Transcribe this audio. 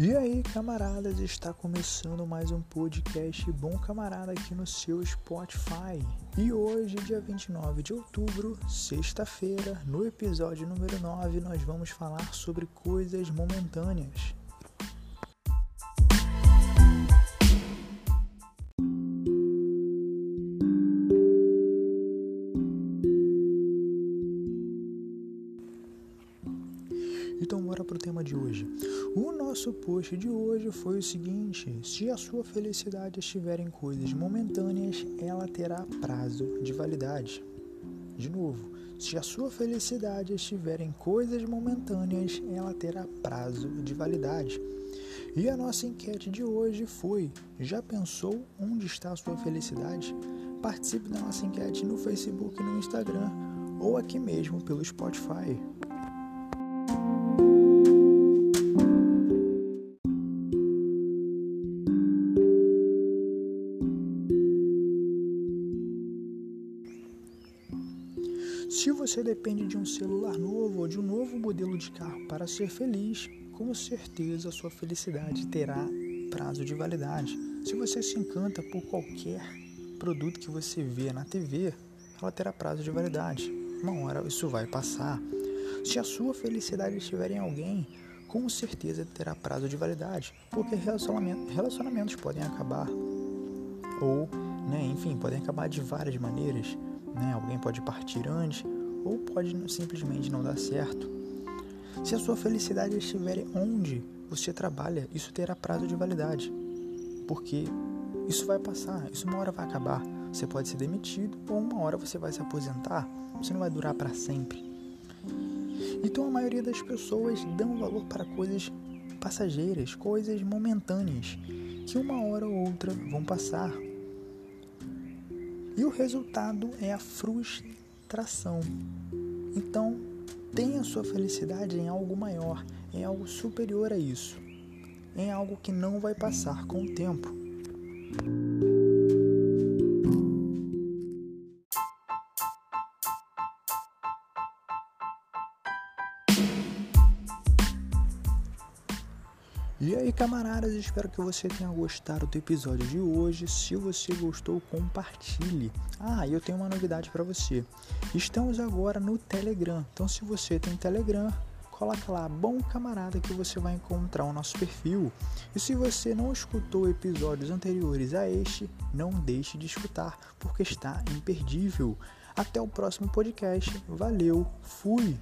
E aí, camaradas, está começando mais um podcast Bom Camarada aqui no seu Spotify. E hoje, dia 29 de outubro, sexta-feira, no episódio número 9, nós vamos falar sobre coisas momentâneas. Então bora pro tema de hoje. O nosso post de hoje foi o seguinte: se a sua felicidade estiver em coisas momentâneas, ela terá prazo de validade. De novo, se a sua felicidade estiver em coisas momentâneas, ela terá prazo de validade. E a nossa enquete de hoje foi: já pensou onde está a sua felicidade? Participe da nossa enquete no Facebook e no Instagram ou aqui mesmo pelo Spotify. Se você depende de um celular novo ou de um novo modelo de carro para ser feliz, com certeza sua felicidade terá prazo de validade. Se você se encanta por qualquer produto que você vê na TV, ela terá prazo de validade. Uma hora isso vai passar. Se a sua felicidade estiver em alguém, com certeza terá prazo de validade, porque relacionamentos, relacionamentos podem acabar ou, né, enfim, podem acabar de várias maneiras. Né? Alguém pode partir antes ou pode simplesmente não dar certo. Se a sua felicidade estiver onde você trabalha, isso terá prazo de validade, porque isso vai passar, isso uma hora vai acabar. Você pode ser demitido ou uma hora você vai se aposentar. Isso não vai durar para sempre. Então a maioria das pessoas dão valor para coisas passageiras, coisas momentâneas, que uma hora ou outra vão passar. E o resultado é a frustração. Então, tenha sua felicidade em algo maior, em algo superior a isso, em algo que não vai passar com o tempo. E aí, camaradas, espero que você tenha gostado do episódio de hoje. Se você gostou, compartilhe. Ah, eu tenho uma novidade para você. Estamos agora no Telegram. Então, se você tem Telegram, coloca lá Bom Camarada que você vai encontrar o nosso perfil. E se você não escutou episódios anteriores a este, não deixe de escutar, porque está imperdível. Até o próximo podcast. Valeu, fui!